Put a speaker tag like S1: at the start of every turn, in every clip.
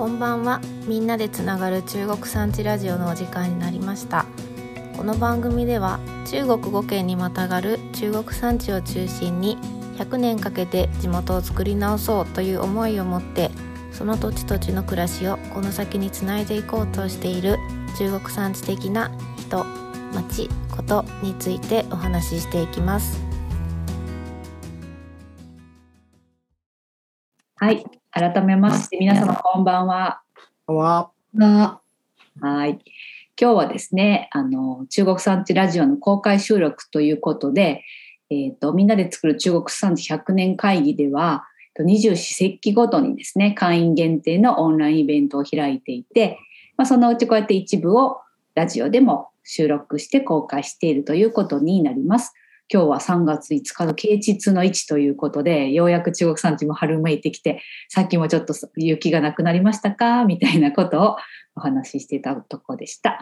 S1: こんばんは。みんなでつながる中国産地ラジオのお時間になりました。この番組では中国5県にまたがる中国産地を中心に100年かけて地元を作り直そうという思いを持ってその土地土地の暮らしをこの先につないでいこうとしている中国産地的な人町ことについてお話ししていきます。
S2: はい、改めまして皆様こんばんは。
S3: こんばんは。
S2: がはい。今日はですね、あの中国産地ラジオの公開収録ということで、えっ、とみんなで作る中国産地100年会議では、二十四節気ごとにですね、会員限定のオンラインイベントを開いていて、まあ、そのうちこうやって一部をラジオでも収録して公開しているということになります。今日は3月5日の啓蟄の位置ということで、ようやく中国産地も春めいてきて、さっきもちょっと雪がなくなりましたか？みたいなことをお話ししていたとこでした。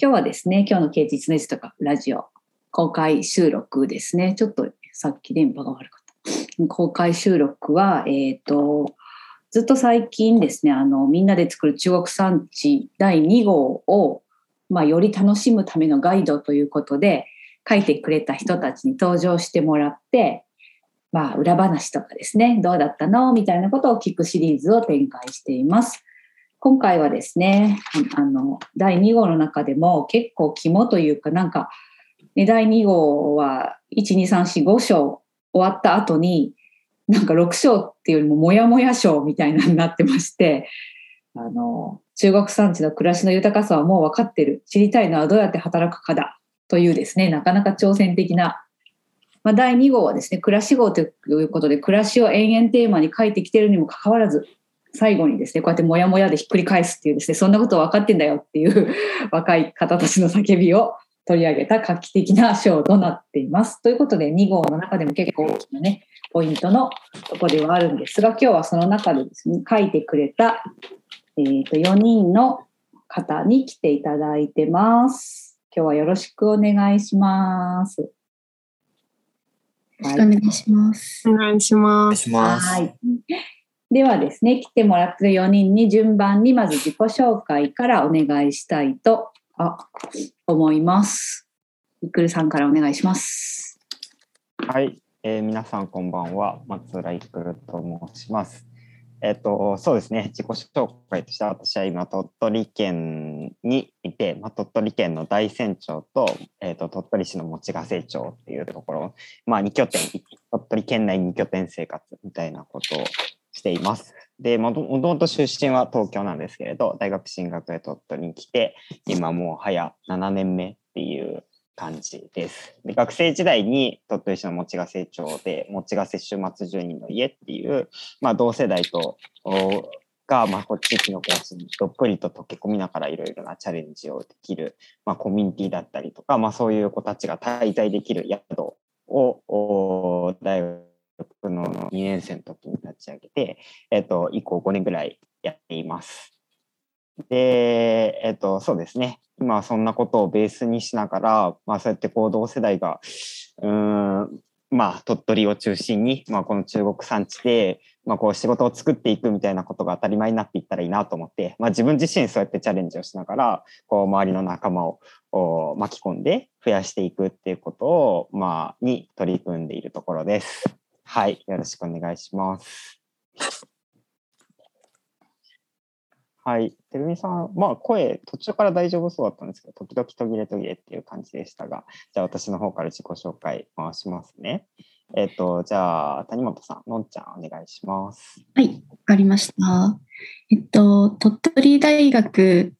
S2: 今日はですね、今日の啓蟄の位置とかラジオ公開収録ですね。ちょっとさっき電波が悪かった。公開収録は、えっ、と、ずっと最近ですね、あの、みんなで作る中国産地第2号を、まあ、より楽しむためのガイドということで、書いてくれた人たちに登場してもらって、まあ、裏話とかですね、どうだったの？みたいなことを聞くシリーズを展開しています。今回はですね、あの、第2号の中でも結構肝というか、なんか、ね、第2号は1、2、3、4、5章終わった後に、なんか6章っていうよりももやもや章みたいなになってまして、あの、中国産地の暮らしの豊かさはもう分かってる。知りたいのはどうやって働くかだ。というですね、なかなか挑戦的な、まあ、第2号はですね、暮らし号ということで、暮らしを延々テーマに書いてきてるにもかかわらず、最後にですね、こうやってもやもやでひっくり返すっていうですね、そんなこと分かってんだよっていう 若い方たちの叫びを取り上げた画期的な章となっています。ということで、2号の中でも結構大きなね、ポイントのとこではあるんですが、今日はその中でですね、書いてくれた、えー、と4人の方に来ていただいてます。今日はよろしくお願いします。
S4: よろしくお願いします。
S3: お願いし
S5: お
S3: ます。
S5: 願いします。
S2: はい。ではですね、来てもらってる4人に順番にまず自己紹介からお願いしたいとあ思います。いくるさんからお願いします。
S5: はい、えー皆さんこんばんは。松浦いくると申します。えっ、と、そうですね、自己紹介としては私は今、鳥取県にいて、まあ、鳥取県の大山町と,、えー、と鳥取市の用ヶ瀬町っていうところ、まあ、2拠点、鳥取県内2拠点生活みたいなことをしています。で、もともと出身は東京なんですけれど、大学進学で鳥取に来て、今もう早7年目っていう感じです。で学生時代に鳥取市の用ヶ瀬町で用ヶ瀬週末住人の家っていう、まあ、同世代とが、まあ、こう地域の暮らしにどっぷりと溶け込みながらいろいろなチャレンジをできる、まあ、コミュニティだったりとか、まあ、そういう子たちが滞在できる宿を大学の2年生の時に立ち上げて、えっと、以降5年ぐらいやっています。で、えっと、そうですね。今はそんなことをベースにしながら、まあそうやってこう同世代が、うーん、まあ鳥取を中心に、まあこの中国産地で、まあこう仕事を作っていくみたいなことが当たり前になっていったらいいなと思って、まあ自分自身そうやってチャレンジをしながら、こう周りの仲間をお巻き込んで増やしていくっていうことを、まあに取り組んでいるところです。はい。よろしくお願いします。はい。てるみさん、まあ声、途中から大丈夫そうだったんですけど、時々途切れ途切れっていう感じでしたが、じゃあ私の方から自己紹介回しますね。えっ、と、じゃあ、谷本さん、のんちゃん、お願いします。
S4: はい、わかりました。えっと、鳥取大学、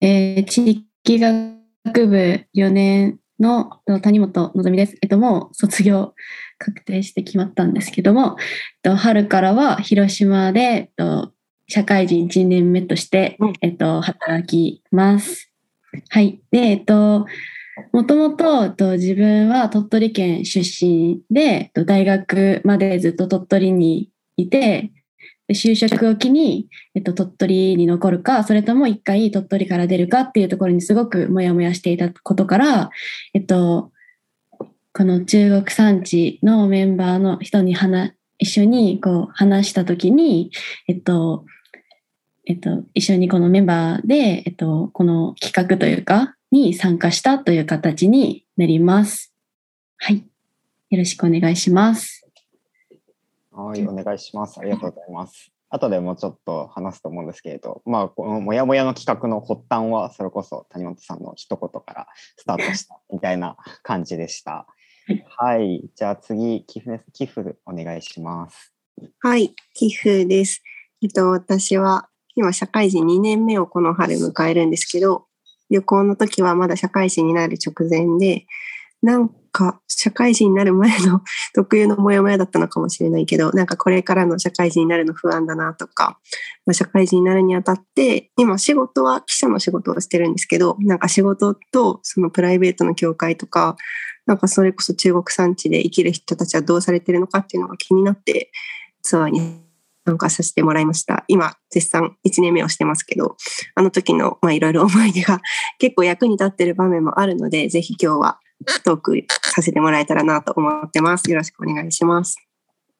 S4: えー地域学部4年の谷本のぞみです。えっと、もう卒業確定して決まったんですけども、えっと、春からは広島で、えっと、社会人1年目として
S3: うん、
S4: えっと、働きます。はい。で、えっと、もともとえっと自分は鳥取県出身で、えっと大学までずっと鳥取にいて、で就職を機に、えっと、鳥取に残るか、それとも一回鳥取から出るかっていうところにすごくモヤモヤしていたことから、えっと、この中国産地のメンバーの人に話、一緒にこう話したときに、えっと、えっと、一緒にこのメンバーで、えっと、この企画というか、に参加したという形になります。はい。よろしくお願いします。
S5: はい、お願いします。ありがとうございます。後でもうちょっと話すと思うんですけれど、まあ、このもやもやの企画の発端は、それこそ谷本さんの一言からスタートしたみたいな感じでした。はい、じゃあ次、寄付、寄付お願いします。
S3: はい、寄付です。えっと、私は今社会人2年目をこの春迎えるんですけど、旅行の時はまだ社会人になる直前で、なんか社会人になる前の 特有のモヤモヤだったのかもしれないけど、なんかこれからの社会人になるの不安だなとか、まあ、社会人になるにあたって、今仕事は記者の仕事をしてるんですけど、なんか仕事とそのプライベートの境界とか、なんかそれこそ中国産地で生きる人たちはどうされてるのかっていうのが気になってツアーに参加させてもらいました。今、絶賛1年目をしてますけど、あの時のいろいろ 思い出が結構役に立ってる場面もあるので、ぜひ今日はトークさせてもらえたらなと思ってます。よろしくお願いします。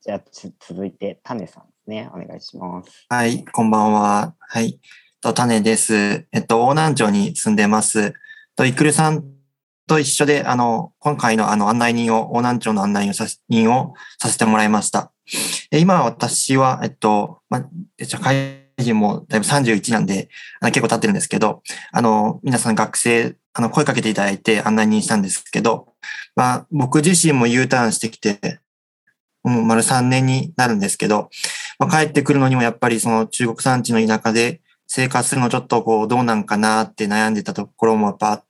S5: じゃあ続いて、タネさんですね。お願いします。
S6: はい、こんばんは。はい、とタネです。えっと、大南町に住んでます。と、イクルさんと一緒で、あの、今回のあの案内人を、大南町の案内人をさせてもらいました。今私は、えっと、まあ、社会人もだいぶ31なんで、あの結構経ってるんですけど、あの、皆さん学生、あの、声かけていただいて案内人したんですけど、まあ、僕自身も U ターンしてきて、もう丸3年になるんですけど、まあ、帰ってくるのにもやっぱりその中国産地の田舎で生活するのちょっとこうどうなんかなって悩んでたところもやっぱあっ、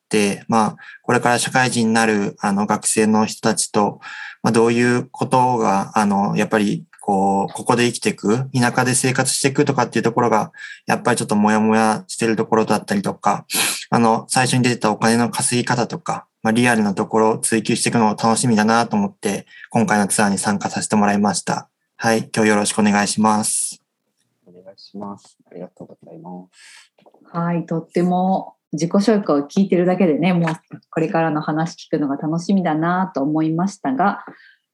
S6: まあ、これから社会人になるあの学生の人たちと、まあ、どういうことが、あの、やっぱりこう、ここで生きていく、田舎で生活していくとかっていうところが、やっぱりちょっともやもやしてるところだったりとか、あの、最初に出てたお金の稼ぎ方とか、まあ、リアルなところを追求していくのを楽しみだなと思って、今回のツアーに参加させてもらいました。はい、今日よろしくお願いします。
S5: お願いします。ありがとうございます。
S2: はい、とっても自己紹介を聞いてるだけでね、もうこれからの話聞くのが楽しみだなと思いましたが、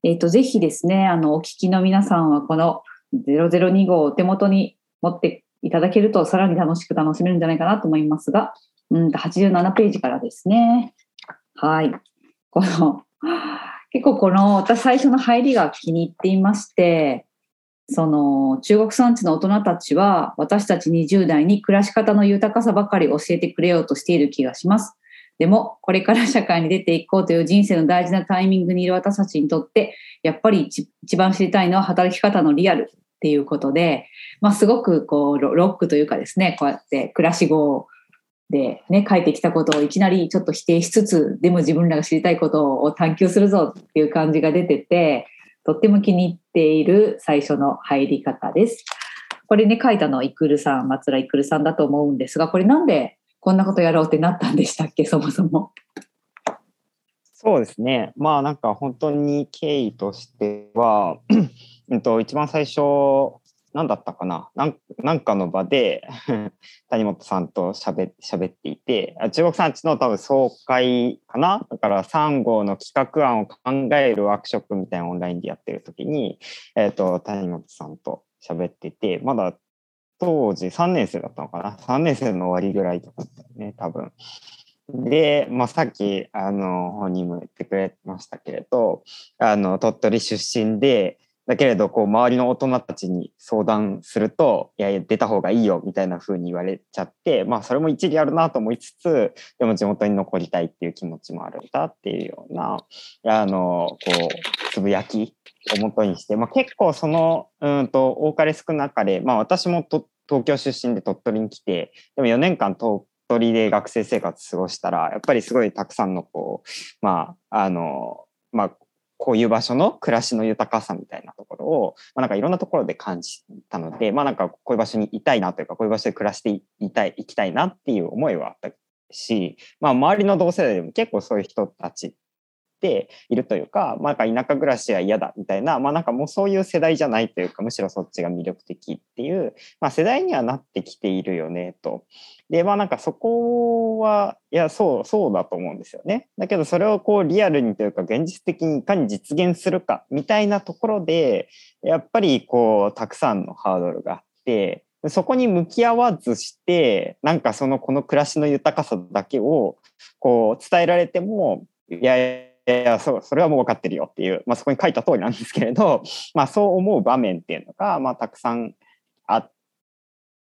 S2: えっ、ー、と、ぜひですね、あの、お聞きの皆さんはこの002号をお手元に持っていただけるとさらに楽しく楽しめるんじゃないかなと思いますが、うん87ページからですね。はい。この、結構この、私最初の入りが気に入っていまして、その中国産地の大人たちは私たち20代に暮らし方の豊かさばかり教えてくれようとしている気がします。でも、これから社会に出ていこうという人生の大事なタイミングにいる私たちにとって、やっぱり一番知りたいのは働き方のリアルっていうことで、まあ、すごくこうロックというかですね、こうやって暮らし語でね、書いてきたことをいきなりちょっと否定しつつ、でも自分らが知りたいことを探求するぞっていう感じが出てて、とっても気に入っている最初の入り方です。これね、書いたのはイクルさん、松浦イクルさんだと思うんですが、これなんでこんなことやろうってなったんでしたっけ、そもそも。
S5: そうですね。まあなんか本当に経緯としては、うんと一番最初、何だったかな？なんかの場で 谷本さんと喋っていて、中国産地の多分総会かな？だから3号の企画案を考えるワークショップみたいなオンラインでやってる時に、えっ、ー、と、谷本さんと喋ってて、まだ当時3年生だったのかな ?3 年生の終わりぐらいとかだったよね、多分。で、まあ、さっき、あの、本人も言ってくれましたけれど、あの、鳥取出身で、だけれど、こう、周りの大人たちに相談すると、いやいや、出た方がいいよ、みたいな風に言われちゃって、まあ、それも一理あるなと思いつつ、でも地元に残りたいっていう気持ちもあるんだっていうような、あの、こう、つぶやきをもとにして、まあ、結構その、うんと、多かれ少なかれ、まあ、私もと東京出身で鳥取に来て、でも4年間東鳥で学生生活過ごしたら、やっぱりすごいたくさんの、こう、まあ、あの、まあ、こういう場所の暮らしの豊かさみたいなところを、まあ、なんかいろんなところで感じたので、まあなんかこういう場所にいたいなというか、こういう場所で暮らしていたい、行きたいなっていう思いはあったし、まあ周りの同世代でも結構そういう人たちているというか、まあ、なんか田舎暮らしは嫌だみたいな、まあ、なんかもうそういう世代じゃないというか、むしろそっちが魅力的っていう、まあ、世代にはなってきているよねと。で、まあなんかそこは、いや、そう、そうだと思うんですよね。だけどそれをこうリアルにというか現実的にいかに実現するかみたいなところで、やっぱりこう、たくさんのハードルがあって、そこに向き合わずしてなんかそのこの暮らしの豊かさだけをこう伝えられてもいやいややそうそれはもう分かってるよっていう、まあ、そこに書いた通りなんですけれど、まあ、そう思う場面っていうのが、まあ、たくさんあっ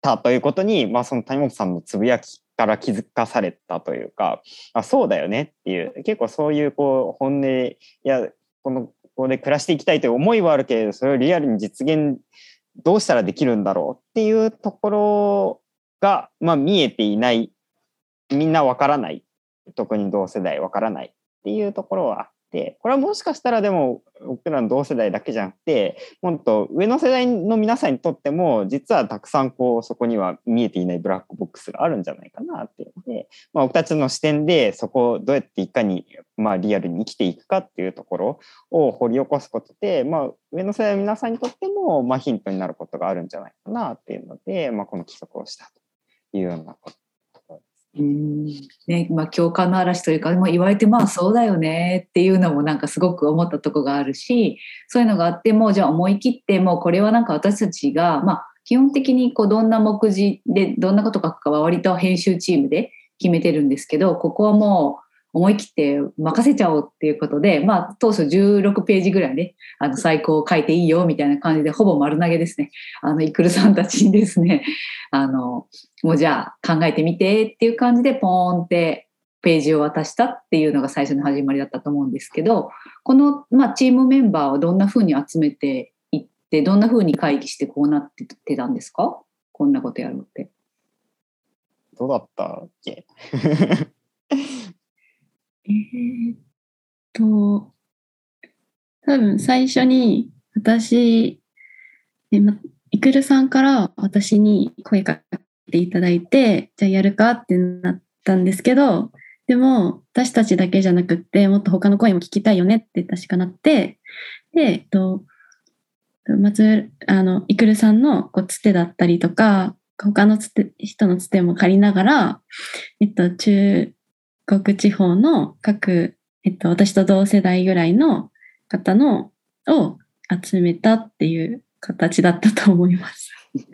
S5: たということに、まあ、その谷本さんのつぶやきから気づかされたというかあそうだよねっていう結構そういうこう本音やこのここで暮らしていきたいという思いはあるけれどそれをリアルに実現どうしたらできるんだろうっていうところが、まあ、見えていない。みんなわからない。特に同世代わからない。っていうところはあってこれはもしかしたらでも僕らの同世代だけじゃなくてもっと上の世代の皆さんにとっても実はたくさんこうそこには見えていないブラックボックスがあるんじゃないかなっていうので、まあ、僕たちの視点でそこをどうやっていかに、まあ、リアルに生きていくかっていうところを掘り起こすことで、まあ、上の世代の皆さんにとっても、ま、ヒントになることがあるんじゃないかなっていうので、まあ、この企画をしたというようなこと
S2: ねまあ、共感の嵐というかもう言われてまあそうだよねっていうのもなんかすごく思ったとこがあるしそういうのがあってもじゃあ思い切ってもうこれはなんか私たちが、まあ、基本的にこうどんな目次でどんなこと書くかは割と編集チームで決めてるんですけどここはもう思い切って任せちゃおうっていうことで、まあ、当初16ページぐらいね、あの、最高を書いていいよみたいな感じで、ほぼ丸投げですね。あの、イクルさんたちにですね、あの、もうじゃあ考えてみてっていう感じで、ポーンってページを渡したっていうのが最初の始まりだったと思うんですけど、この、まあ、チームメンバーをどんな風に集めていって、どんな風に会議してこうなってたんですか？こんなことやろうって。
S5: どうだったっけ？
S4: えーっと、多分最初に私、えま、いくるさんから私に声かけていただいて、じゃあやるかってなったんですけど、でも私たちだけじゃなくって、もっと他の声も聞きたいよねって確かなって、で、えっと、松あの、いくるさんのこうつてだったりとか、他のつて人のつても借りながら、えっと、中国地方の各、えっと、私と同世代ぐらいの方のを集めたっていう形だったと思います。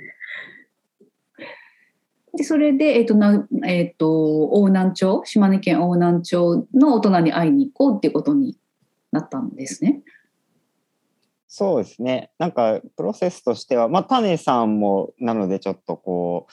S2: で、それで、えっ、と、な、えっ、と、大南町、島根県大南町の大人に会いに行こうっていうことになったんですね。
S5: そうですね。なんか、プロセスとしては、まあ、種さんも、なので、ちょっとこ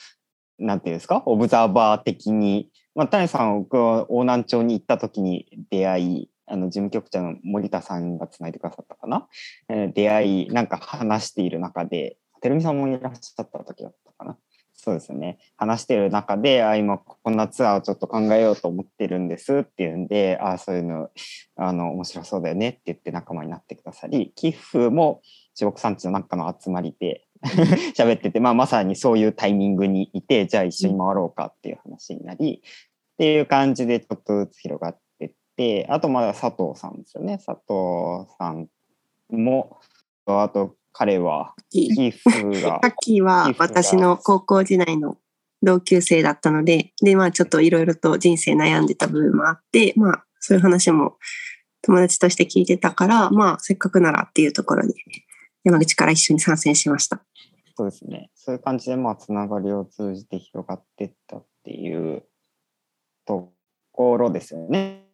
S5: う、なんていうんですか、オブザーバー的に、まあ、種さん、僕は大南町に行った時に出会い、あの、事務局長の森田さんがつないでくださったかな？えー出会い、なんか話している中で、てるみさんもいらっしゃった時だったかな？そうですね。話している中で、あ、今こんなツアーをちょっと考えようと思ってるんですっていうんで、あ、そういうの、あの、面白そうだよねって言って仲間になってくださり、寄付も中国産地の中の集まりで 喋ってて、まあ、まさにそういうタイミングにいて、じゃあ一緒に回ろうかっていう話になり、っていう感じでちょっとずつ広がってって、あとまだ佐藤さんですよね。佐藤さんも、あと彼は寄付が
S3: さっきは私の高校時代の同級生だったので、で、まあちょっといろいろと人生悩んでた部分もあって、まあそういう話も友達として聞いてたから、まあせっかくならっていうところで山口から一緒に参戦しました。
S5: そうですね。そういう感じで、まあ、つながりを通じて広がっていったっていうところですよね。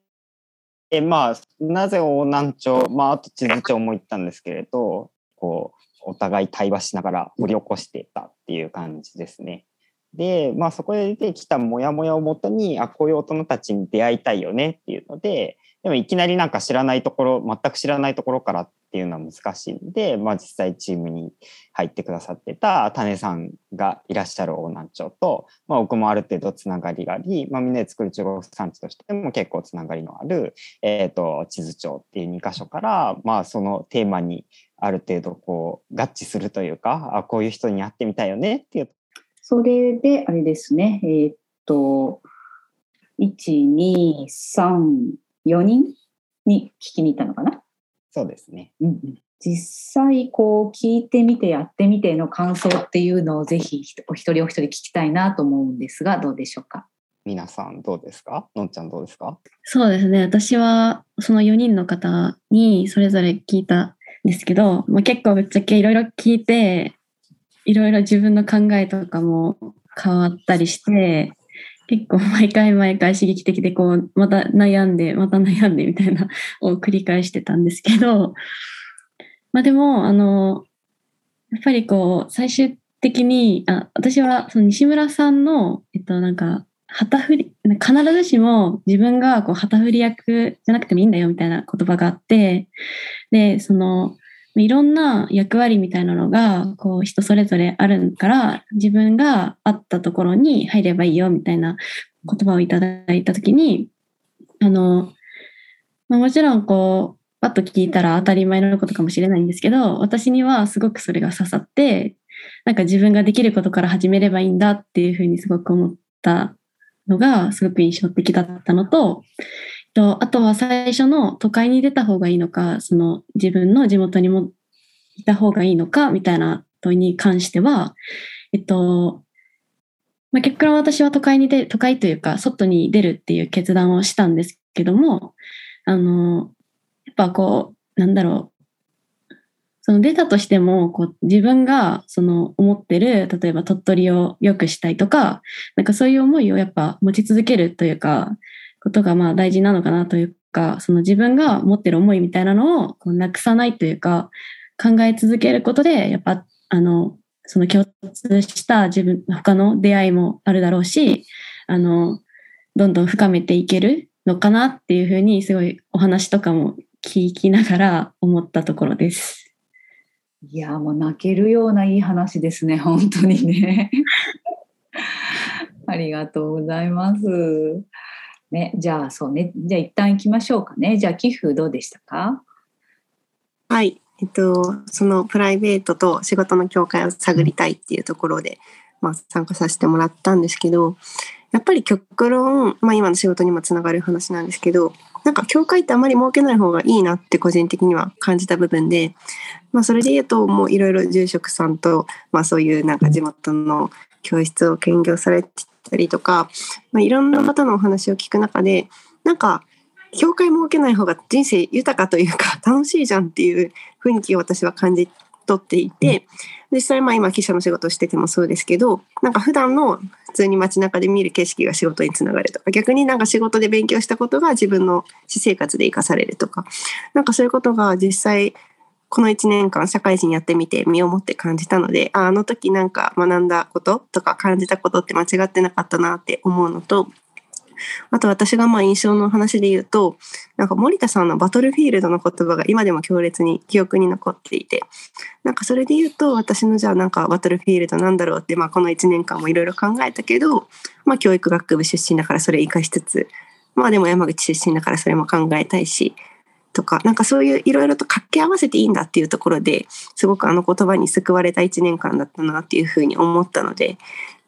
S5: え、まあ、なぜ大南町、まあ、あと地図町も行ったんですけれど、こう、お互い対話しながら掘り起こしていたっていう感じですね。で、まあ、そこで出てきたモヤモヤをもとに、あ、こういう大人たちに出会いたいよねっていうので、でもいきなりなんか知らないところ、全く知らないところからっていうのは難しいんで、まあ実際チームに入ってくださってた種さんがいらっしゃる大南町と、まあ僕もある程度つながりがあり、まあみんなで作る中国産地としても結構つながりのある、えっ、と、地図町っていう2箇所から、まあそのテーマにある程度こう合致するというか、あ、こういう人に会ってみたいよねっていう。
S2: それで、あれですね、えーっと、1、2、3、4人に聞きに行ったのかな？
S5: そうですね。
S2: うんうん実際、こう、聞いてみて、やってみての感想っていうのをぜひ、お一人お一人聞きたいなと思うんですが、どうでしょうか？
S5: 皆さんどうですかのんちゃんどうですか？
S4: そうですね。私はその4人の方にそれぞれ聞いたんですけど、まあ、結構ぶっちゃけいろいろ聞いて、いろいろ自分の考えとかも変わったりして、結構毎回毎回刺激的でこう、また悩んで、また悩んでみたいな を繰り返してたんですけど、まあでも、あの、やっぱりこう、最終的に、あ私はその西村さんの、えっとなんか、旗振り、必ずしも自分がこう旗振り役じゃなくてもいいんだよみたいな言葉があって、で、その、いろんな役割みたいなのが、こう人それぞれあるから、自分があったところに入ればいいよみたいな言葉をいただいたときに、あの、まあ、もちろんこう、パッと聞いたら当たり前のことかもしれないんですけど、私にはすごくそれが刺さって、なんか自分ができることから始めればいいんだっていうふうにすごく思ったのがすごく印象的だったのと、とあとは最初の都会に出た方がいいのか、その自分の地元にもいた方がいいのかみたいな問いに関しては、えっと、まあ、結果私は都会に出、都会というか外に出るっていう決断をしたんですけども、あの、やっぱこう、なんだろう、その出たとしても、こう自分がその思ってる、例えば鳥取を良くしたいとか、なんかそういう思いをやっぱ持ち続けるというか、ことがまあ大事なのかなというか、その自分が持ってる思いみたいなのをこうなくさないというか、考え続けることで、やっぱ、あの、その共通した自分、他の出会いもあるだろうし、あの、どんどん深めていけるのかなっていうふうに、すごいお話とかも聞きながら思ったところです。
S2: いやもう泣けるようないい話ですね本当にね ありがとうございますね。じゃあそうね。じゃあ一旦行きましょうかね。じゃあ寄付どうでしたか？
S3: はい。えっと、そのプライベートと仕事の境界を探りたいっていうところで、まあ、参加させてもらったんですけど、やっぱり極論、まあ今の仕事にもつながる話なんですけど、なんか境界ってあまり設けない方がいいなって個人的には感じた部分で、まあそれで言うともういろいろ住職さんと、まあそういうなんか地元の教室を兼業されてたりとか、まあいろんな方のお話を聞く中で、なんか境界設けない方が人生豊かというか 楽しいじゃんっていう雰囲気を私は感じ取っていて、実際まあ今記者の仕事をしててもそうですけど、なんか普段の普通に街中で見る景色が仕事につながるとか、逆になんか仕事で勉強したことが自分の私生活で活かされるとか、なんかそういうことが実際この1年間社会人やってみて身をもって感じたので、ああの時なんか学んだこととか感じたことって間違ってなかったなって思うのと、あと私がまあ印象の話で言うと、なんか森田さんのバトルフィールドの言葉が今でも強烈に記憶に残っていて、なんかそれで言うと私のじゃあなんかバトルフィールドなんだろうって、まあこの1年間もいろいろ考えたけど、まあ教育学部出身だからそれ活かしつつ、まあでも山口出身だからそれも考えたいし、とか、なんかそういういろいろと掛け合わせていいんだっていうところですごくあの言葉に救われた1年間だったなっていうふうに思ったので、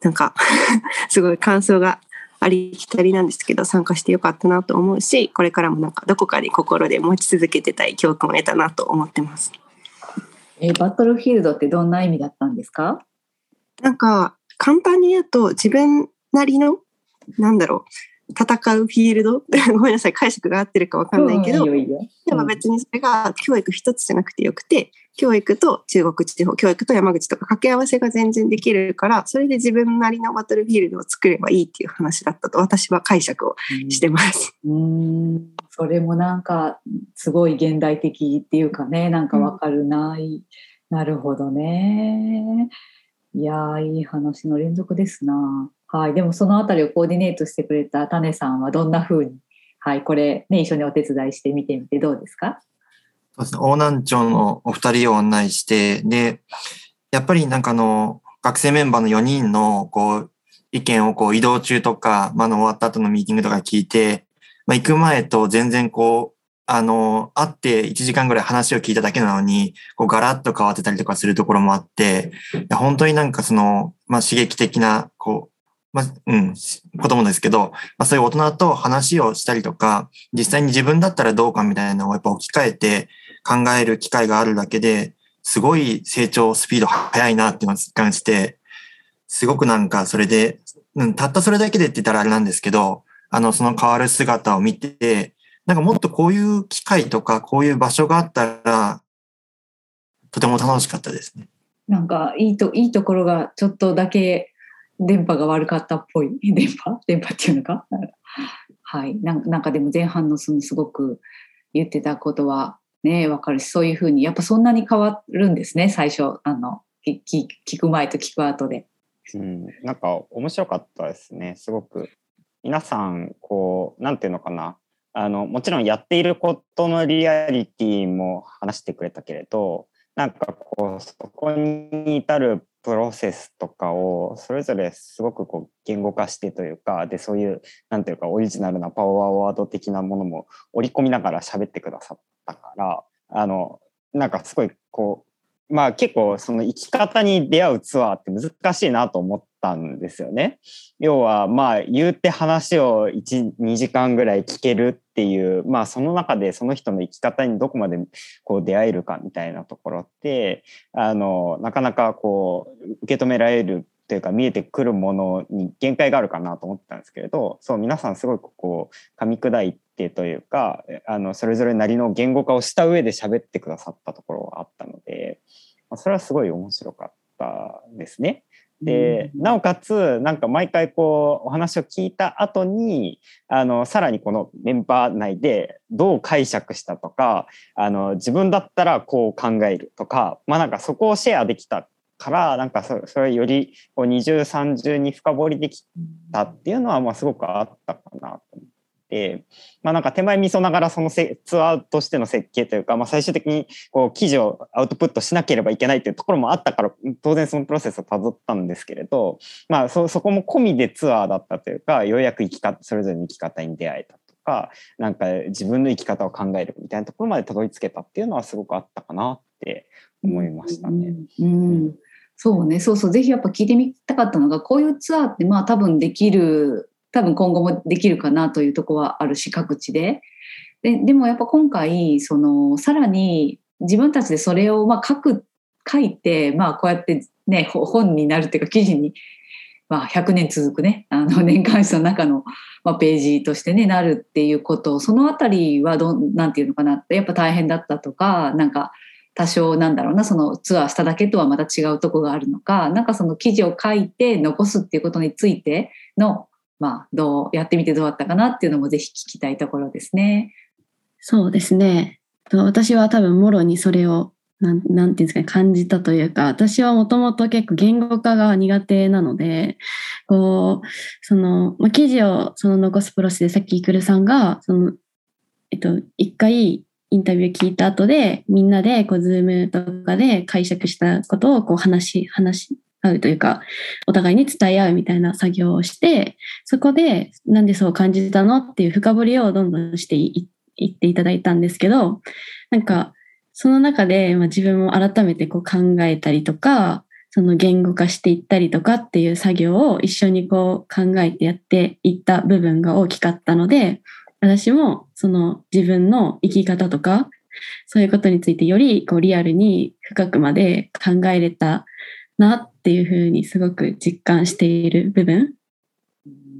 S3: なんか すごい感想がありきたりなんですけど参加してよかったなと思うしこれからもなんかどこかに心で持ち続けてたい教訓を得たなと思ってます。
S2: えーバトルフィールドってどんな意味だったんですか？
S3: なんか簡単に言うと自分なりのなんだろう戦うフィールド？ごめんなさい解釈が合ってるかわかんないけど、
S2: うん
S3: でも別にそれが教育一つじゃなくてよくて、教育と中国地方、教育と山口とか掛け合わせが全然できるから、それで自分なりのバトルフィールドを作ればいいっていう話だったと私は解釈をしてます。
S2: うーん。それもなんかすごい現代的っていうかねなんかわかるな、い。なるほどね。いやーいい話の連続ですなはいでもそのあたりをコーディネートしてくれた種さんはどんな風にはいこれね一緒にお手伝いして見てみてどうですか？
S6: そうですね。大南町のお二人を案内して、で、やっぱりなんかあの、学生メンバーの4人の、こう、意見をこう移動中とか、まあ、の終わった後のミーティングとか聞いて、まあ、行く前と全然こう、あの、会って1時間ぐらい話を聞いただけなのに、こうガラッと変わってたりとかするところもあって、本当になんかその、まあ、刺激的な、こう、まあ、うん、子供ですけど、まあ、そういう大人と話をしたりとか、実際に自分だったらどうかみたいなのをやっぱ置き換えて考える機会があるだけで、すごい成長スピード速いなっていうのを感して、すごくなんかそれで、うん、たったそれだけでって言ったらあれなんですけど、あの、その変わる姿を見て、なんかもっとこういう機会とか、こういう場所があったら、とても楽しかったですね。
S2: なんかいいといいところがちょっとだけ電波が悪かったっぽい。電波？電波っていうのか？はい。なんなんかでも前半のそのすごく言ってたことはねわかるしそういうふうにやっぱそんなに変わるんですね最初。あの聞聞く前と聞く後で。
S5: うん、なんか面白かったですね。すごく。皆さんこうなんていうのかな。あのもちろんやっていることのリアリティも話してくれたけれどなんかこうそこに至るプロセスとかをそれぞれすごくこう言語化してというかでそういうなんていうかオリジナルなパワーワード的なものも織り込みながら喋ってくださったからあのなんかすごいこうまあ結構その生き方に出会うツアーって難しいなと思ったんですよね。要はまあ言うて話を12時間ぐらい聞けるっていうまあその中でその人の生き方にどこまでこう出会えるかみたいなところってあのなかなかこう受け止められるというか見えてくるものに限界があるかなと思ってたんですけれどそう皆さんすごいこう噛み砕いてというかあのそれぞれなりの言語化をした上で喋ってくださったところがあったので、まあ、それはすごい面白かったですね。で、なおかつ、なんか毎回こう、お話を聞いた後に、あの、さらにこのメンバー内でどう解釈したとか、あの、自分だったらこう考えるとか、まあなんかそこをシェアできたから、なんかそそれよりこう二重三重に深掘りできたっていうのは、まあすごくあったかな。まあなんか手前味噌ながらそのツアーとしての設計というか、まあ最終的にこう記事をアウトプットしなければいけないというところもあったから、当然そのプロセスをたどったんですけれど、まあそ、そこも込みでツアーだったというか、ようやく生き方、それぞれの生き方に出会えたとか、なんか自分の生き方を考えるみたいなところまでたどり着けたっていうのはすごくあったかなって思いましたね。
S2: うん、うん。そうね、そうそう、ぜひやっぱ聞いてみたかったのが、こういうツアーってまあ多分できる多分今後もできるかなというとこはあるし各地で。ででもやっぱ今回そのさらに自分たちでそれをまあ書く書いて、まあ、こうやってね本になるっていうか記事に、まあ、100年続くねあの年間誌の中の、まあ、ページとしてねなるっていうことそのあたりはどなんていうのかなやっぱ大変だったとかなんか多少なんだろうなそのツアーしただけとはまた違うとこがあるのかなんかその記事を書いて残すっていうことについてのまあ、どうやってみてどうだったかなっていうのもぜひ聞きたいところですね。
S4: そうですね。私は多分もろにそれをなんなんていうんですかね、感じたというか、私はもともと結構言語化が苦手なので、こう、その、まあ、記事をその残すプロセスでさっきイクルさんが、その、えっと、一回インタビュー聞いた後で、みんなでこう、ズームとかで解釈したことをこう話し、話合うというか、お互いに伝え合うみたいな作業をして、そこでなんでそう感じたのっていう深掘りをどんどんしていっていただいたんですけど、なんか、その中で、まあ、自分も改めてこう考えたりとか、その言語化していったりとかっていう作業を一緒にこう考えてやっていった部分が大きかったので、私もその自分の生き方とか、そういうことについてよりこうリアルに深くまで考えれたなっていうふうにすごく実感している部分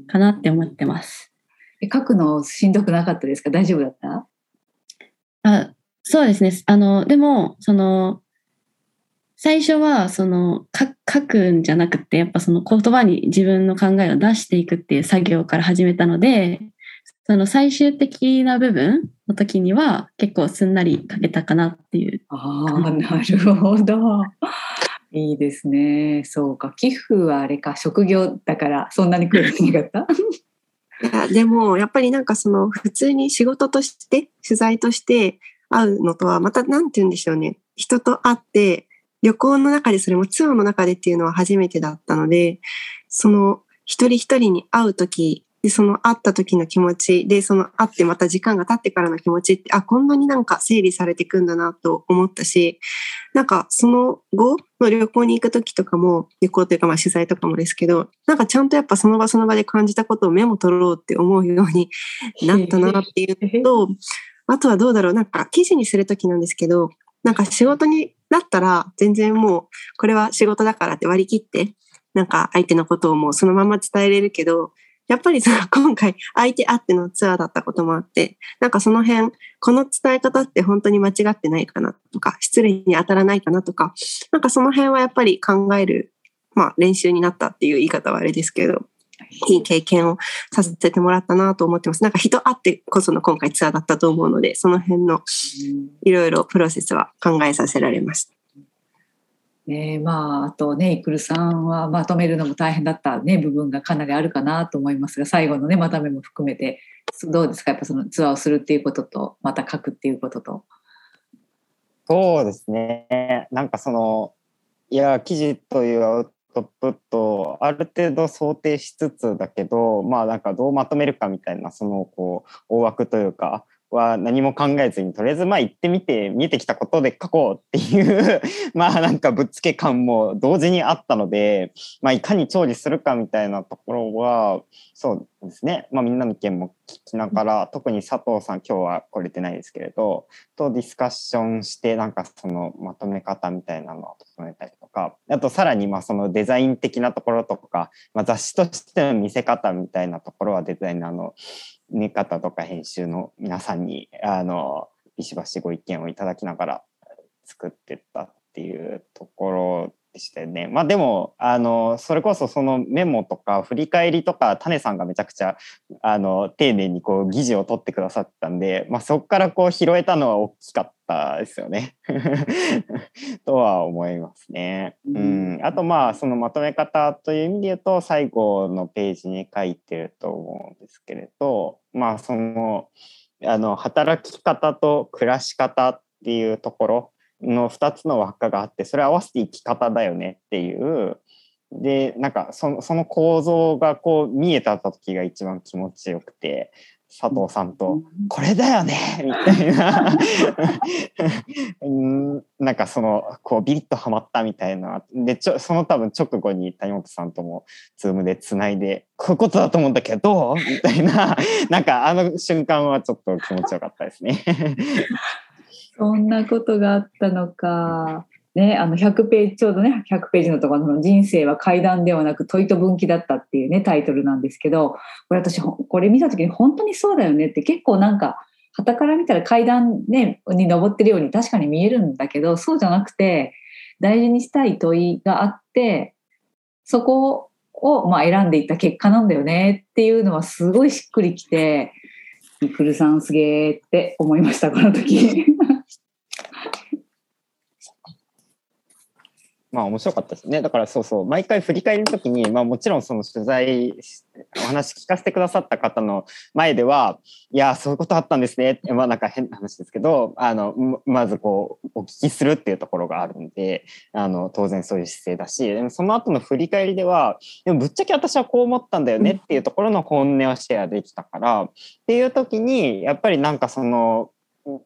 S4: かなって思ってます。
S2: 書くのしんどくなかったですか？大丈夫だった？
S4: あそうですね。あの、でも、その、最初は、その、書くんじゃなくて、やっぱその言葉に自分の考えを出していくっていう作業から始めたので、その最終的な部分の時には結構すんなり書けたかなっていう。
S2: ああ、なるほど。いいですね。そうか。寄付はあれか、職業だからそんなに苦労しなかった？
S3: いや、でも、やっぱりなんかその、普通に仕事として、取材として会うのとは、また、なんて言うんでしょうね。人と会って、旅行の中で、それもツアーの中でっていうのは初めてだったので、その、一人一人に会うときで、その会った時の気持ち、で、その会ってまた時間が経ってからの気持ちって、あ、こんなになんか整理されていくんだなと思ったし、なんかその後の旅行に行く時とかも、旅行というかまあ取材とかもですけど、なんかちゃんとやっぱその場その場で感じたことをメモ取ろうって思うように なったなっていうのと、あとはどうだろう、なんか記事にする時なんですけど、なんか仕事になったら全然もうこれは仕事だからって割り切って、なんか相手のことをもうそのまま伝えれるけど、やっぱりその 今回相手あってのツアーだったこともあって、なんかその辺、この伝え方って本当に間違ってないかなとか、失礼に当たらないかなとか、なんかその辺はやっぱり考える、まあ練習になったっていう言い方はあれですけど、いい経験をさせてもらったなと思ってます。なんか人あってこその今回ツアーだったと思うので、その辺のいろいろプロセスは考えさせられました。
S2: ねえまあ、あとね、イクルさんはまとめるのも大変だった、ね、部分がかなりあるかなと思いますが、最後のね、まとめも含めて、どうですか？やっぱそのツアーをするっていうことと、また書くっていうことと。
S5: そうですね。なんかその、いや、記事というアウトプットをある程度想定しつつだけど、まあなんかどうまとめるかみたいな、そのこう、大枠というか、は何も考えずに、とりあえずまあ行ってみて、見えてきたことで書こうっていう、まあなんかぶっつけ感も同時にあったので、まあいかに調理するかみたいなところは、そうですね。まあみんなの意見も聞きながら、特に佐藤さん今日は来れてないですけれど、とディスカッションして、なんかそのまとめ方みたいなのを整えたりとか、あとさらにまあそのデザイン的なところとか、まあ、雑誌としての見せ方みたいなところはデザイナーの寝方とか編集の皆さんに、あの、ビシバシご意見をいただきながら作ってったっていうところしたよね。まあでも、あの、それこそそのメモとか振り返りとか、種さんがめちゃくちゃ、あの、丁寧にこう議事を取ってくださったんで、まあそこからこう拾えたのは大きかったですよね。とは思いますね。うん。あとまあ、そのまとめ方という意味で言うと、最後のページに書いてると思うんですけれど、まあその、あの、働き方と暮らし方っていうところの2つの輪っかがあって、それ合わせて生き方だよねっていう、で、なんかそのその構造がこう見えた時が一番気持ちよくて、佐藤さんと、これだよねみたいな。うん、なんかその、こうビリッとはまったみたいな。で、ちょその多分直後に谷本さんともズームでつないで、こういうことだと思うんだけど、どうみたいな、なんかあの瞬間はちょっと気持ちよかったですね。
S2: そんなことがあったのか。ね、あの100ページ、ちょうどね、100ページのところの人生は階段ではなく問いと分岐だったっていうね、タイトルなんですけど、これ私、これ見たときに本当にそうだよねって結構なんか、傍から見たら階段ね、に登ってるように確かに見えるんだけど、そうじゃなくて、大事にしたい問いがあって、そこをまあ選んでいった結果なんだよねっていうのはすごいしっくりきて、イクルさんすげーって思いました、この時。
S5: まあ面白かったですね。だからそうそう、毎回振り返りの時に、まあもちろんその取材、お話聞かせてくださった方の前では、いや、そういうことあったんですね。って、まあなんか変な話ですけど、あの、ままずこう、お聞きするっていうところがあるんで、あの、当然そういう姿勢だし、でもその後の振り返りでは、でもぶっちゃけ私はこう思ったんだよねっていうところの本音をシェアできたから、っていう時に、やっぱりなんかその、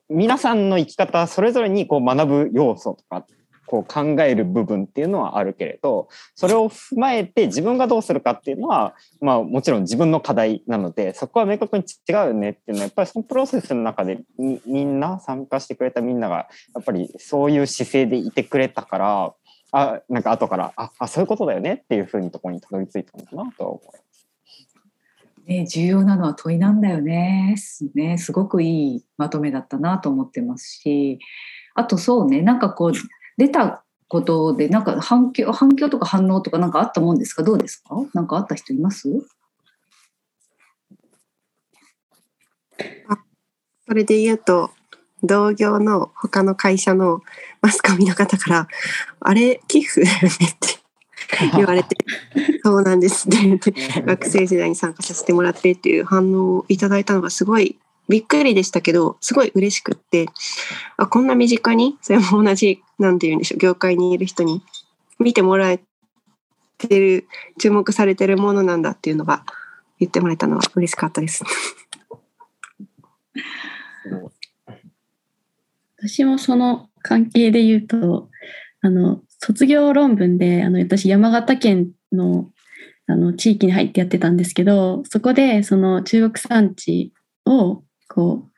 S5: 皆さんの生き方それぞれにこう学ぶ要素とかこう考える部分っていうのはあるけれどそれを踏まえて自分がどうするかっていうのは、まあ、もちろん自分の課題なのでそこは明確に違うよねっていうのはやっぱりそのプロセスの中でみんな参加してくれたみんながやっぱりそういう姿勢でいてくれたからあなんか後からああそういうことだよねっていうふうにところにたどり着いたのかなと思います。
S2: ね、重要なのは問いなんだよね。すね、すごくいいまとめだったなと思ってますし、あとそうね、なんかこう出たことでなんか反響反響とか反応とかなんかあったもんですか？どうですか？なんかあった人います？
S3: それで言うと、同業の他の会社のマスコミの方から、あれ、寄付？だよねって 言われて、そうなんですって言って、学生時代に参加させてもらってっていう反応をいただいたのがすごいびっくりでしたけど、すごい嬉しくって、あ、こんな身近に、それも同じ、なんて言うんでしょう、業界にいる人に見てもらえてる、注目されてるものなんだっていうのが言ってもらえたのは嬉しかったです。
S4: 私もその関係で言うと、あの、卒業論文で、あの、私、山形県の、あの、地域に入ってやってたんですけど、そこで、その中国産地を、こう、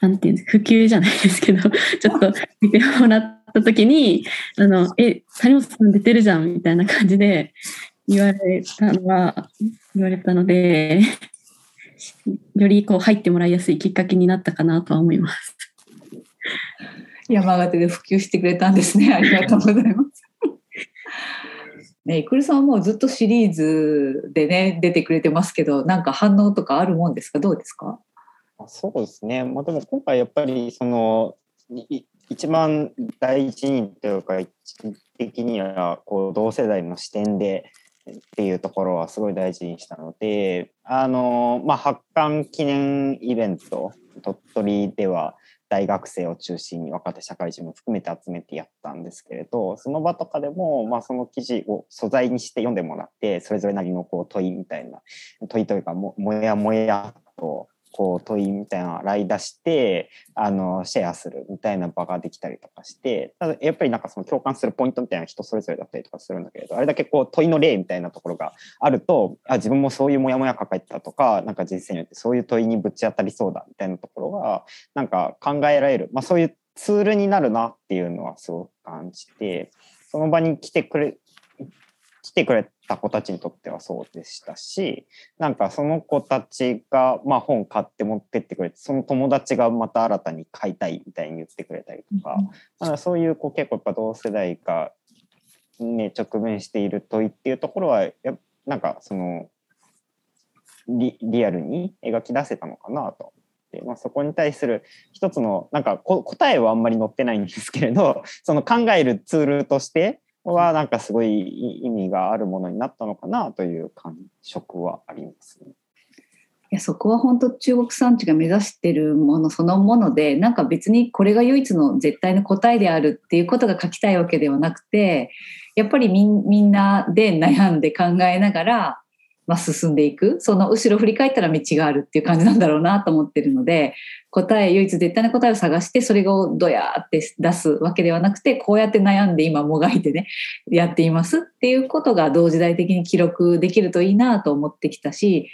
S4: なんていうんです普及じゃないですけど、ちょっと見てもらった時に、あの、え、谷本さん出てるじゃんみたいな感じで言われたのは、言われたので、よりこう入ってもらいやすいきっかけになったかなとは思います。
S2: 山形で普及してくれたんですね。ありがとうございます。ね、いくるさんはもうずっとシリーズでね、出てくれてますけど、なんか反応とかあるもんですか？どうですか？
S5: そうですね。まあ、でも今回やっぱりそのい一番大事にというか一的にはこう同世代の視点でっていうところはすごい大事にしたのであの、まあ、発刊記念イベント鳥取では大学生を中心に若手社会人も含めて集めてやったんですけれどその場とかでも、まあ、その記事を素材にして読んでもらってそれぞれなりのこう問いみたいな問いというかももやもやとこう問いみたいな洗い出してあのシェアするみたいな場ができたりとかしてただやっぱりなんかその共感するポイントみたいな人それぞれだったりとかするんだけれどあれだけこう問いの例みたいなところがあるとあ自分もそういうモヤモヤ抱えてたとかなんか人生によってそういう問いにぶち当たりそうだみたいなところがなんか考えられる、まあ、そういうツールになるなっていうのはすごく感じてその場に来てくれてくれた子たちにとってはそうでしたしなんかその子たちが、まあ、本買って持ってってくれてその友達がまた新たに買いたいみたいに言ってくれたりとか,、うん、そういうこう結構やっぱ同世代が、ね、直面している問いっていうところはやなんかそのリリアルに描き出せたのかなとで、まあ、そこに対する一つのなんか答えはあんまり載ってないんですけれどその考えるツールとしてはなんかすごい意味があるものになったのかなという感触はありますね。
S2: いやそこは本当中国産地が目指してるものそのものでなんか別にこれが唯一の絶対の答えであるっていうことが書きたいわけではなくてやっぱりみんなで悩んで考えながらまあ、進んでいく。その後ろ振り返ったら道があるっていう感じなんだろうなと思ってるので答え唯一絶対な答えを探してそれをどやーって出すわけではなくてこうやって悩んで今もがいてねやっていますっていうことが同時代的に記録できるといいなと思ってきたし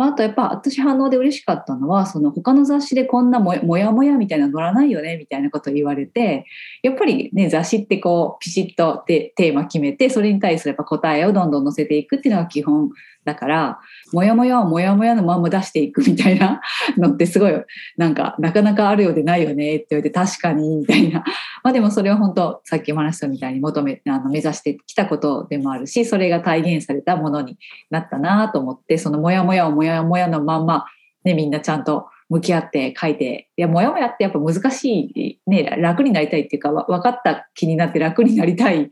S2: まあ、あとやっぱ私反応で嬉しかったのはその他の雑誌でこんなもやもやみたいなの載らないよねみたいなことを言われてやっぱりね雑誌ってこうピシッとテーマ決めてそれに対するやっぱ答えをどんどん載せていくっていうのが基本だからもやもやをもやもやのまま出していくみたいな のってすごいなんかなかなかあるようでないよねって言われて確かにみたいな。まあでもそれは本当さっきお話したみたいに求めあの目指してきたことでもあるしそれが体現されたものになったなと思ってそのもやもやをもやもやのまんま、ね、みんなちゃんと向き合って書いていやもやもやってやっぱ難しい、ね、楽になりたいっていうか分かった気になって楽になりたい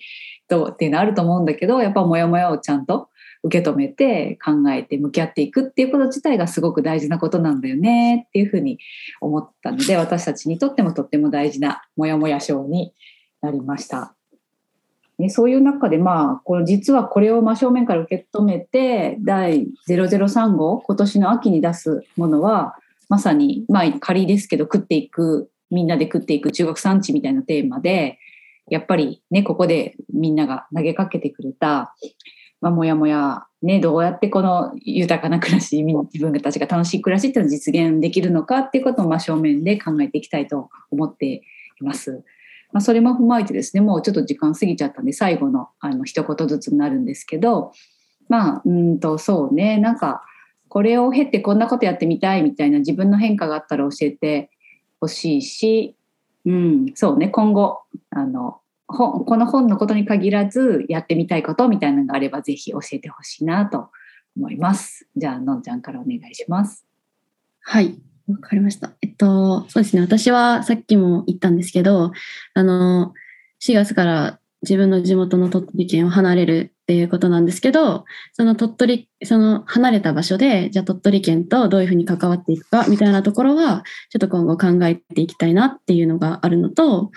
S2: とっていうのあると思うんだけどやっぱもやもやをちゃんと受け止めて考えて向き合っていくっていうこと自体がすごく大事なことなんだよねっていうふうに思ったので私たちにとってもとっても大事なモヤモヤ賞になりました。ね、そういう中で、まあ、これ実はこれを真正面から受け止めて第003号今年の秋に出すものはまさに、まあ、仮ですけど食っていくみんなで食っていく中国産地みたいなテーマでやっぱりねここでみんなが投げかけてくれたまあ、もやもや、ね、どうやってこの豊かな暮らし、自分たちが楽しい暮らしっていうのを実現できるのかっていうことを真正面で考えていきたいと思っています。まあ、それも踏まえてですね、もうちょっと時間過ぎちゃったんで、最後のあの一言ずつになるんですけど、まあ、うんと、そうね、なんか、これを経てこんなことやってみたいみたいな自分の変化があったら教えてほしいし、うん、そうね、今後、あの、本この本のことに限らずやってみたいことみたいなのがあればぜひ教えてほしいなと思います。じゃあのんちゃんからお願いします。
S4: はい、わかりました。えっとそうですね。私はさっきも言ったんですけど、あの4月から自分の地元の鳥取県を離れるっていうことなんですけど、その鳥取、その離れた場所で、じゃあ鳥取県とどういうふうに関わっていくかみたいなところは、ちょっと今後考えていきたいなっていうのがあるのと、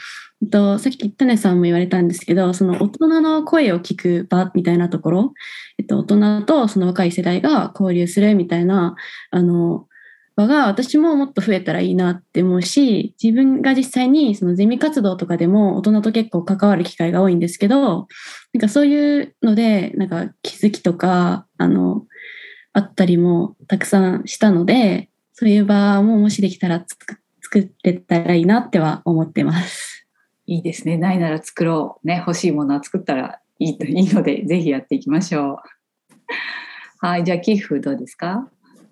S4: とさっき種さんも言われたんですけど、その大人の声を聞く場みたいなところ、えっと、大人とその若い世代が交流するみたいな、あの、場が私ももっと増えたらいいなって思うし、自分が実際にそのゼミ活動とかでも大人と結構関わる機会が多いんですけど、なんかそういうので、なんか気づきとか、あの、あったりもたくさんしたので、そういう場ももしできたら作れたらいいなっては思ってます。
S2: いいですね。ないなら作ろう。ね、欲しいものは作ったらいいといいので、ぜひやっていきましょう。はい、じゃあ、寄付どうですか？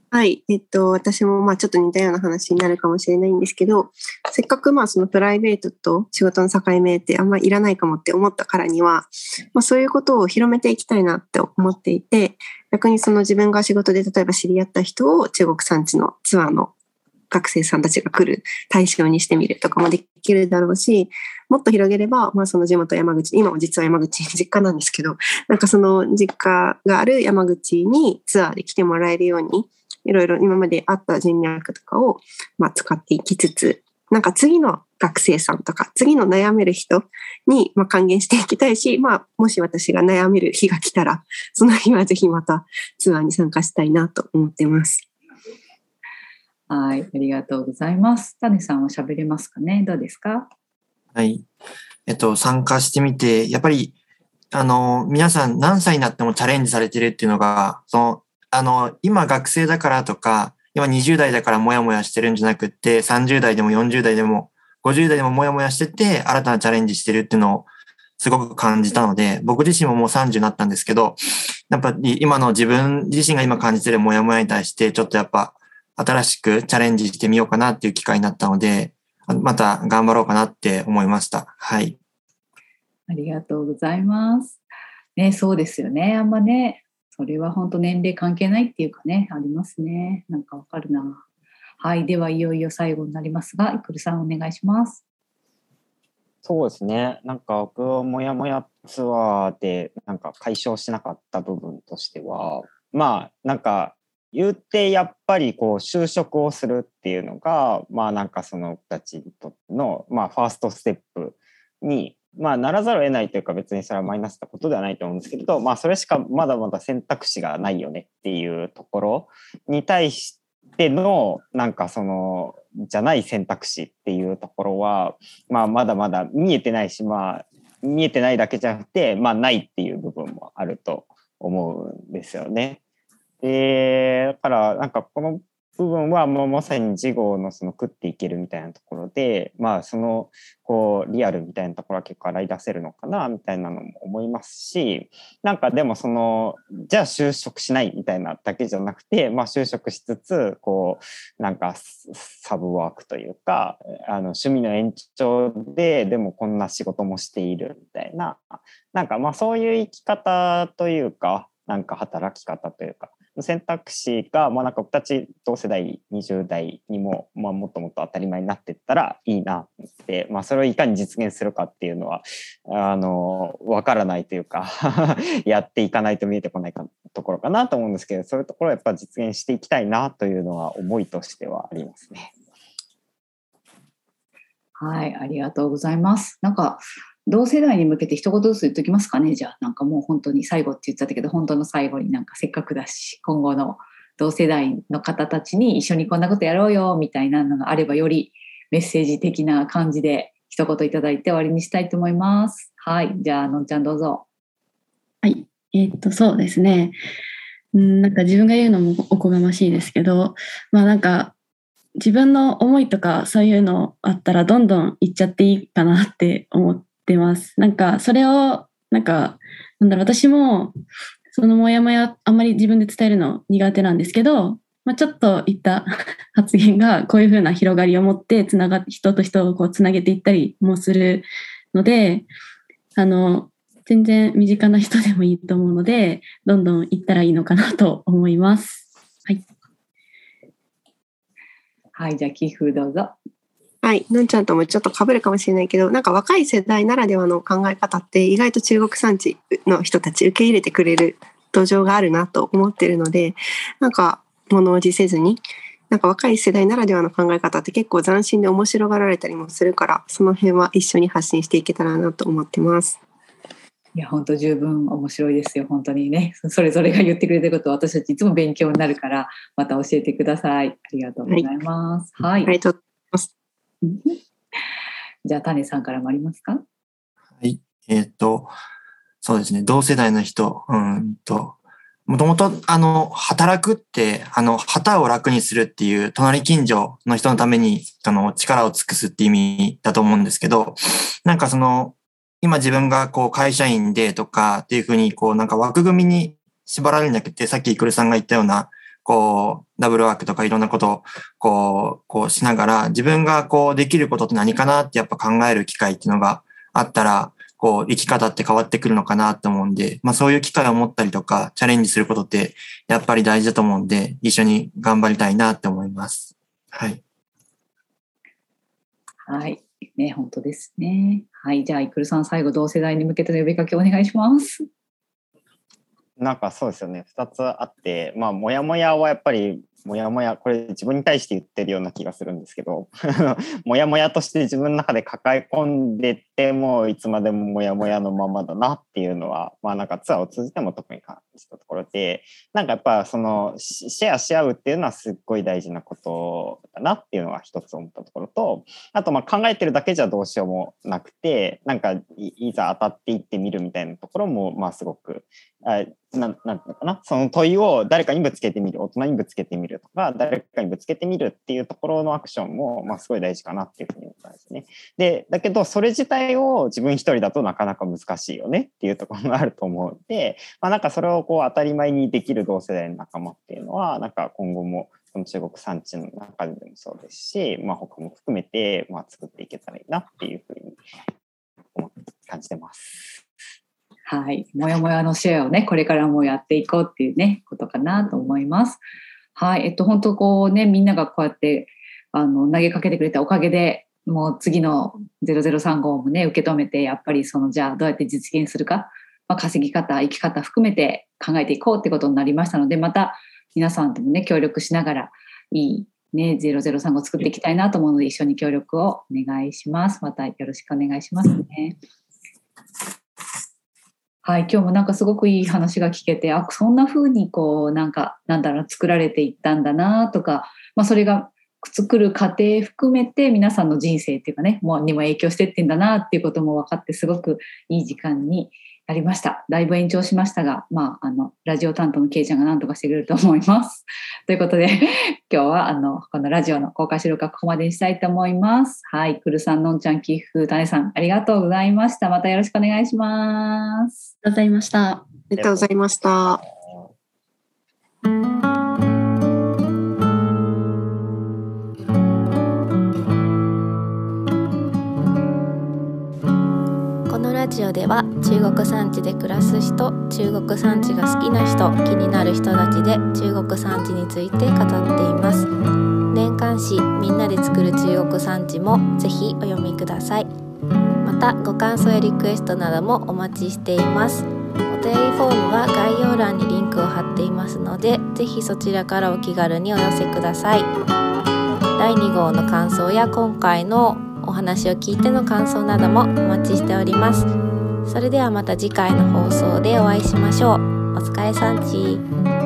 S3: はい。えっと、私もまあちょっと似たような話になるかもしれないんですけど、せっかくまあそのプライベートと仕事の境目ってあんまりいらないかもって思ったからには、まあそういうことを広めていきたいなって思っていて、逆にその自分が仕事で例えば知り合った人を中国産地のツアーの学生さんたちが来る対象にしてみるとかもできるだろうし、もっと広げれば、まあその地元山口、今も実は山口 実家なんですけど、なんかその実家がある山口にツアーで来てもらえるように、いろいろ今まであった人脈とかを、まあ、使っていきつつ、なんか次の学生さんとか、次の悩める人に、まあ、還元していきたいし、まあ、もし私が悩める日が来たら、その日はぜひまたツアーに参加したいなと思ってます。
S2: はい、ありがとうございます。種さんは喋れますかね？どうですか？
S6: はい。えっと、参加してみて、やっぱり、あの、皆さん何歳になってもチャレンジされてるっていうのが、その、あの、今学生だからとか、今20代だからモヤモヤしてるんじゃなくって、30代でも40代でも、50代でもモヤモヤしてて、新たなチャレンジしてるっていうのをすごく感じたので、僕自身ももう30になったんですけど、やっぱり今の自分自身が今感じてるモヤモヤに対して、ちょっとやっぱ新しくチャレンジしてみようかなっていう機会になったので、また頑張ろうかなって思いました。はい。
S2: ありがとうございます。ね、そうですよね。あんまね、それは本当年齢関係ないっていうかね、ありますね。なんかわかるな。はい、ではいよいよ最後になりますが、いくるさんお願いします。
S5: そうですね。なんか僕はもやもやツアーでなんか解消しなかった部分としては、まあなんか言ってやっぱりこう就職をするっていうのが、まあなんかそのたちにとっての、まあファーストステップに、まあならざるを得ないというか別にそれはマイナスなことではないと思うんですけど、まあそれしかまだまだ選択肢がないよねっていうところに対してのなんかそのじゃない選択肢っていうところは、まあまだまだ見えてないし、まあ見えてないだけじゃなくて、まあないっていう部分もあると思うんですよね。で、だからなんかこの部分はもうまさに事後のその食っていけるみたいなところで、まあそのこうリアルみたいなところは結構洗い出せるのかなみたいなのも思いますし、なんかでもその、じゃあ就職しないみたいなだけじゃなくて、まあ就職しつつ、こう、なんかサブワークというか、あの趣味の延長で、でもこんな仕事もしているみたいな、なんかまあそういう生き方というか、なんか働き方というか、選択肢が、まあ、なんか僕たち同世代20代にも、まあ、もっともっと当たり前になっていったらいいなって、まあ、それをいかに実現するかっていうのはあの分からないというか やっていかないと見えてこないかところかなと思うんですけどそういうところをやっぱ実現していきたいなというのは思いとしてはありますね。
S2: はい、ありがとうございます。なんか同世代に向けて一言ずつ言っときますかね？じゃあなんかもう本当に最後って言っちゃったけど本当の最後になんかせっかくだし今後の同世代の方たちに一緒にこんなことやろうよみたいなのがあればよりメッセージ的な感じで一言いただいて終わりにしたいと思います。はい、じゃあのんちゃんどうぞ。
S4: はい。えーっと、そうですね。うんなんか自分が言うのもおこがましいですけど、まあなんか自分の思いとかそういうのあったらどんどん言っちゃっていいかなって思ってます。なんかそれを、なんか、なんだろう、私もそのモヤモヤあんまり自分で伝えるの苦手なんですけど、まあ、ちょっと言った 発言がこういうふうな広がりを持ってつなが人と人をこうつなげていったりもするので、あの、全然身近な人でもいいと思うので、どんどん行ったらいいのかなと思います。はい。
S2: はい、じゃあ寄付どうぞ。
S3: はい。のんちゃんともちょっと被るかもしれないけど、なんか若い世代ならではの考え方って意外と中国産地の人たち受け入れてくれる土壌があるなと思ってるので、なんか物おじせずに、なんか若い世代ならではの考え方って結構斬新で面白がられたりもするから、その辺は一緒に発信していけたらなと思ってます。
S2: いや本当十分面白いですよ。本当にね。それぞれが言ってくれてること私たちいつも勉強になるからまた教えてください。ありがとうございます。はい、
S3: ありがとう
S2: じゃあ種さんからもありますか？
S6: はい。えっ、と、そうですね。同世代の人、うんと、もともと、あの、働くって、あの、旗を楽にするっていう、隣近所の人のために、あの、力を尽くすって意味だと思うんですけど、なんかその、今自分がこう会社員でとかっていうふうに、こうなんか枠組みに縛られるんじゃなくて、さっきイクルさんが言ったような、こう、ダブルワークとかいろんなことを、こう、こうしながら、自分がこうできることって何かなってやっぱ考える機会っていうのがあったら、こう、生き方って変わってくるのかなと思うんで、まあそういう機会を持ったりとか、チャレンジすることってやっぱり大事だと思うんで、一緒に頑張りたいなって思います。はい。
S2: はい。ね、本当ですね。はい。じゃあ、イクルさん、最後、同世代に向けての呼びかけお願いします。
S5: なんかそうですよね。2つあって、まあ、モヤモヤはやっぱり、モヤモヤ、これ自分に対して言ってるような気がするんですけど、モヤモヤとして自分の中で抱え込んでてもう、いつまでももやもやのままだなっていうのは、まあなんかツアーを通じても特に感じたところで、なんかやっぱそのシェアし合うっていうのはすっごい大事なことだなっていうのが一つ思ったところと、あとまあ考えてるだけじゃどうしようもなくて、なんかいざ当たっていってみるみたいなところも、まあすごくあななんていうのかなその問いを誰かにぶつけてみる大人にぶつけてみるとか誰かにぶつけてみるっていうところのアクションも、まあ、すごい大事かなっていうふうに思ったんですね。でだけどそれ自体を自分一人だとなかなか難しいよねっていうところがあると思うので、まあ、なんかそれをこう当たり前にできる同世代の仲間っていうのはなんか今後もこの中国産地の中でもそうですし、まあ、他も含めて、まあ、作っていけたらいいなっていうふうに感じてます。
S2: はい。もやもやのシェアをね、これからもやっていこうっていうね、ことかなと思います。はい。えっと、本当こうね、みんながこうやって、あの、投げかけてくれたおかげで、もう次の0035もね、受け止めて、やっぱりその、じゃあどうやって実現するか、まあ、稼ぎ方、生き方含めて考えていこうってことになりましたので、また皆さんともね、協力しながら、いいね、0035を作っていきたいなと思うので、一緒に協力をお願いします。またよろしくお願いしますね。はい、今日もなんかすごくいい話が聞けて、あ、そんな風にこう、なんか、なんだろう、作られていったんだなとか、まあそれが作る過程含めて皆さんの人生っていうかね、もうにも影響してってんだなっていうことも分かって、すごくいい時間になりました。だいぶ延長しましたが、まあ、あの、ラジオ担当のケイちゃんが何とかしてくれると思います。ということで、今日はあの、このラジオの公開収録はここまでにしたいと思います。はい、くるさん、のんちゃん、きふ、たねさん、ありがとうございました。またよろしくお願いします。
S4: ありがとうございました。
S3: ありがとうございました。
S1: ジオでは中国産地で暮らす人中国産地が好きな人気になる人たちで中国産地について語っています。年刊誌みんなで作る中国産地もぜひお読みください。またご感想やリクエストなどもお待ちしています。お便りフォームは概要欄にリンクを貼っていますのでぜひそちらからお気軽にお寄せください。第2号の感想や今回のお話を聞いての感想などもお待ちしております。それではまた次回の放送でお会いしましょう。お疲れさんち。